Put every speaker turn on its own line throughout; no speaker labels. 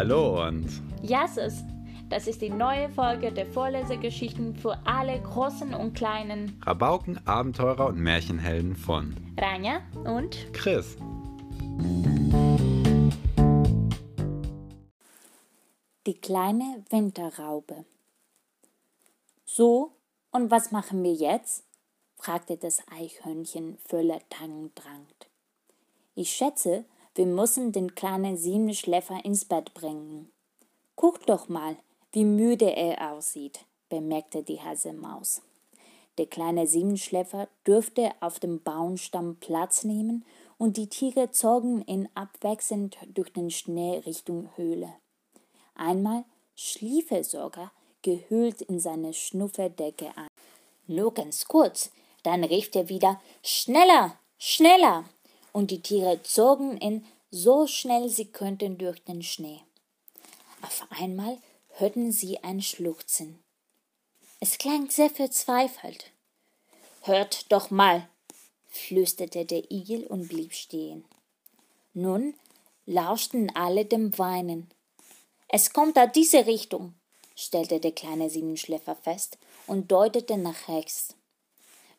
Hallo und
Jasses, das ist die neue Folge der Vorlesegeschichten für alle Großen und Kleinen.
Rabauken, Abenteurer und Märchenhelden von
Rania und
Chris.
Die kleine Winterraube. So, und was machen wir jetzt? fragte das Eichhörnchen voller Tangendrang. Ich schätze, wir müssen den kleinen Siebenschläfer ins Bett bringen. Guck doch mal, wie müde er aussieht, bemerkte die Hasemaus. Der kleine Siebenschläfer dürfte auf dem Baumstamm Platz nehmen und die Tiere zogen ihn abwechselnd durch den Schnee Richtung Höhle. Einmal schlief er sogar gehüllt in seine Schnufferdecke ein. Nur ganz kurz, dann rief er wieder Schneller, schneller, und die Tiere zogen ihn so schnell sie könnten durch den Schnee. Auf einmal hörten sie ein Schluchzen. Es klang sehr verzweifelt. Hört doch mal, flüsterte der Igel und blieb stehen. Nun lauschten alle dem Weinen. Es kommt aus diese Richtung, stellte der kleine Siebenschläfer fest und deutete nach rechts.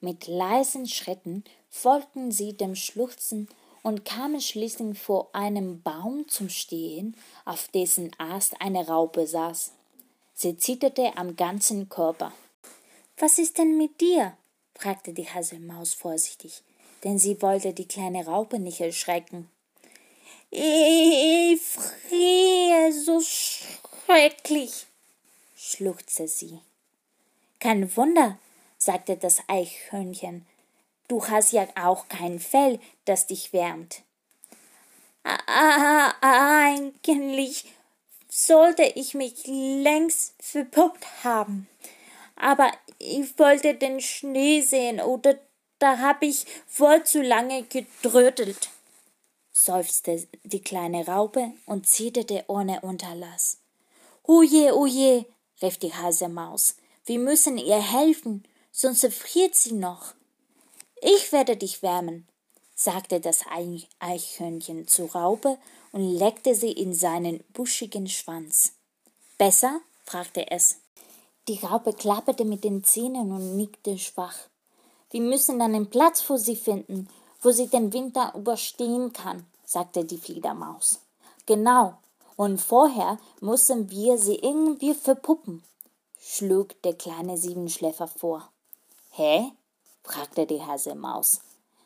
Mit leisen Schritten folgten sie dem Schluchzen und kamen schließlich vor einem Baum zum Stehen, auf dessen Ast eine Raupe saß. Sie zitterte am ganzen Körper. Was ist denn mit dir? fragte die Haselmaus vorsichtig, denn sie wollte die kleine Raupe nicht erschrecken. Ich friere so schrecklich, schluchzte sie. Kein Wunder, sagte das Eichhörnchen, Du hast ja auch kein Fell, das dich wärmt. Eigentlich sollte ich mich längst verpuppt haben. Aber ich wollte den Schnee sehen oder da hab ich wohl zu lange gedrötelt, seufzte die kleine Raupe und zitterte ohne Unterlass. Oje, oje, rief die Hasemaus, wir müssen ihr helfen, sonst erfriert sie noch. Ich werde dich wärmen, sagte das Eichhörnchen zur Raupe und leckte sie in seinen buschigen Schwanz. Besser? fragte es. Die Raupe klapperte mit den Zähnen und nickte schwach. Wir müssen einen Platz für sie finden, wo sie den Winter überstehen kann, sagte die Fledermaus. Genau, und vorher müssen wir sie irgendwie verpuppen, schlug der kleine Siebenschläfer vor. Hä? fragte die Hasemaus.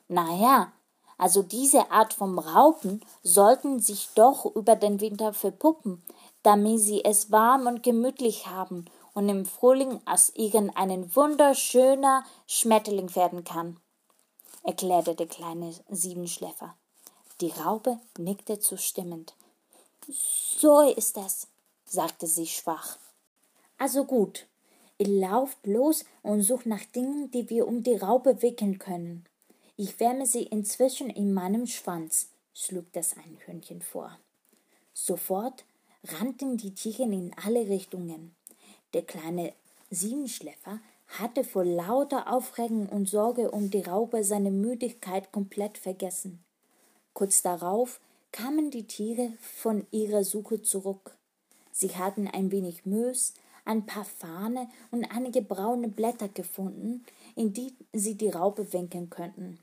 Na ja, also diese Art von Raupen sollten sich doch über den Winter verpuppen, damit sie es warm und gemütlich haben und im Frühling aus irgendeinem wunderschöner Schmetterling werden kann, erklärte der kleine Siebenschläfer. Die Raupe nickte zustimmend. So ist es, sagte sie schwach. Also gut, Ihr lauft los und sucht nach Dingen, die wir um die Raupe wickeln können. Ich wärme sie inzwischen in meinem Schwanz, schlug das Einhörnchen vor. Sofort rannten die Tiere in alle Richtungen. Der kleine Siebenschläfer hatte vor lauter Aufregung und Sorge um die Raupe seine Müdigkeit komplett vergessen. Kurz darauf kamen die Tiere von ihrer Suche zurück. Sie hatten ein wenig Mös, ein paar Fahne und einige braune Blätter gefunden, in die sie die Raupe winken könnten.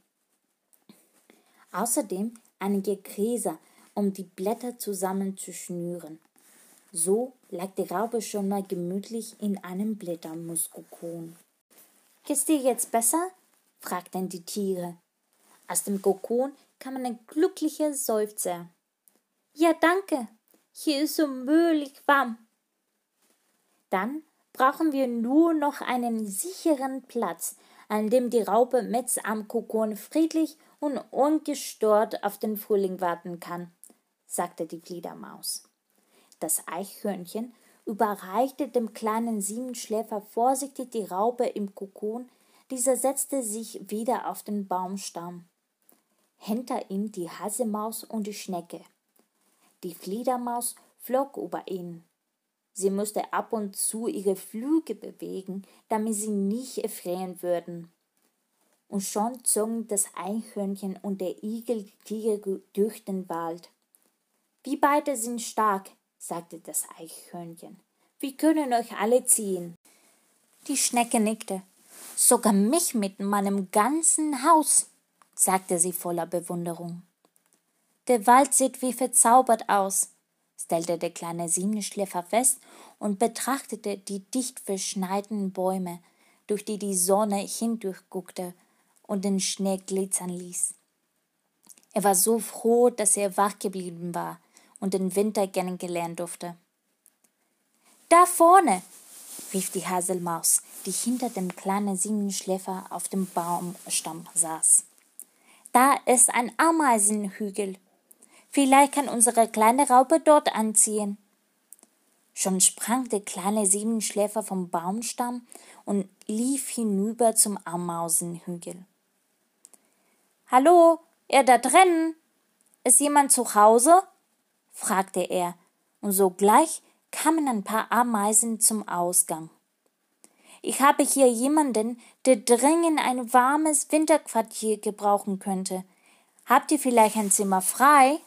Außerdem einige Gräser, um die Blätter zusammenzuschnüren. So lag die Raupe schon mal gemütlich in einem Blättermuskokon. Geht's dir jetzt besser? fragten die Tiere. Aus dem Kokon kam ein glücklicher Seufzer. Ja, danke. Hier ist so mühlich warm. Dann brauchen wir nur noch einen sicheren Platz, an dem die Raupe mit am Kokon friedlich und ungestört auf den Frühling warten kann, sagte die Fledermaus. Das Eichhörnchen überreichte dem kleinen Siebenschläfer vorsichtig die Raupe im Kokon, dieser setzte sich wieder auf den Baumstamm. Hinter ihm die Hasemaus und die Schnecke. Die Fledermaus flog über ihn. Sie musste ab und zu ihre Flügel bewegen, damit sie nicht erfrieren würden. Und schon zogen das Eichhörnchen und der Igel die Tiere durch den Wald. Wir beide sind stark, sagte das Eichhörnchen. Wir können euch alle ziehen. Die Schnecke nickte. Sogar mich mit meinem ganzen Haus, sagte sie voller Bewunderung. Der Wald sieht wie verzaubert aus, stellte der kleine Siebenschläfer fest und betrachtete die dicht verschneiten Bäume, durch die die Sonne hindurchguckte und den Schnee glitzern ließ. Er war so froh, dass er wach geblieben war und den Winter kennengelernt durfte. Da vorne, rief die Haselmaus, die hinter dem kleinen Siebenschläfer auf dem Baumstamm saß. Da ist ein Ameisenhügel. Vielleicht kann unsere kleine Raupe dort anziehen. Schon sprang der kleine Siebenschläfer vom Baumstamm und lief hinüber zum Ameisenhügel. Hallo, ihr da drinnen? Ist jemand zu Hause? fragte er, und sogleich kamen ein paar Ameisen zum Ausgang. Ich habe hier jemanden, der dringend ein warmes Winterquartier gebrauchen könnte. Habt ihr vielleicht ein Zimmer frei?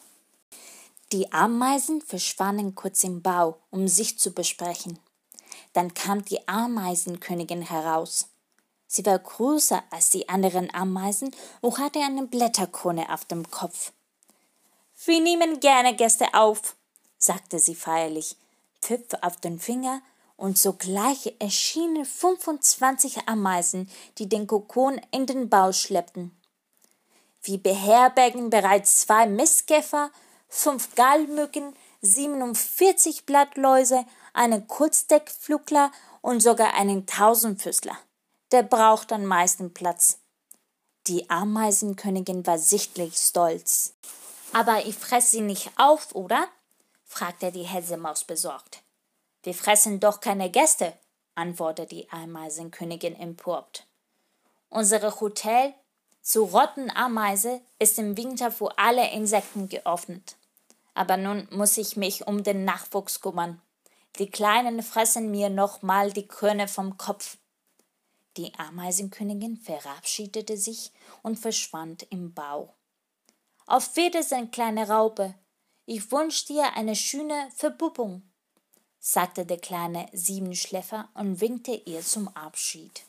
Die Ameisen verschwanden kurz im Bau, um sich zu besprechen. Dann kam die Ameisenkönigin heraus. Sie war größer als die anderen Ameisen und hatte eine Blätterkrone auf dem Kopf. Wir nehmen gerne Gäste auf, sagte sie feierlich, pfiff auf den Finger, und sogleich erschienen 25 Ameisen, die den Kokon in den Bau schleppten. Wir beherbergen bereits zwei Mistkäfer fünf Gallmücken, 47 Blattläuse, einen Kurzdeckflugler und sogar einen Tausendfüßler. Der braucht am meisten Platz. Die Ameisenkönigin war sichtlich stolz. Aber ich fress sie nicht auf, oder? fragte die Hälsemaus besorgt. Wir fressen doch keine Gäste, antwortete die Ameisenkönigin emporbt. Unsere Hotel zu Rottenameise ist im Winter für alle Insekten geöffnet. Aber nun muss ich mich um den Nachwuchs kümmern. Die Kleinen fressen mir noch mal die Körner vom Kopf. Die Ameisenkönigin verabschiedete sich und verschwand im Bau. Auf Wiedersehen, kleine Raupe. Ich wünsch dir eine schöne Verpuppung, sagte der kleine Siebenschläfer und winkte ihr zum Abschied.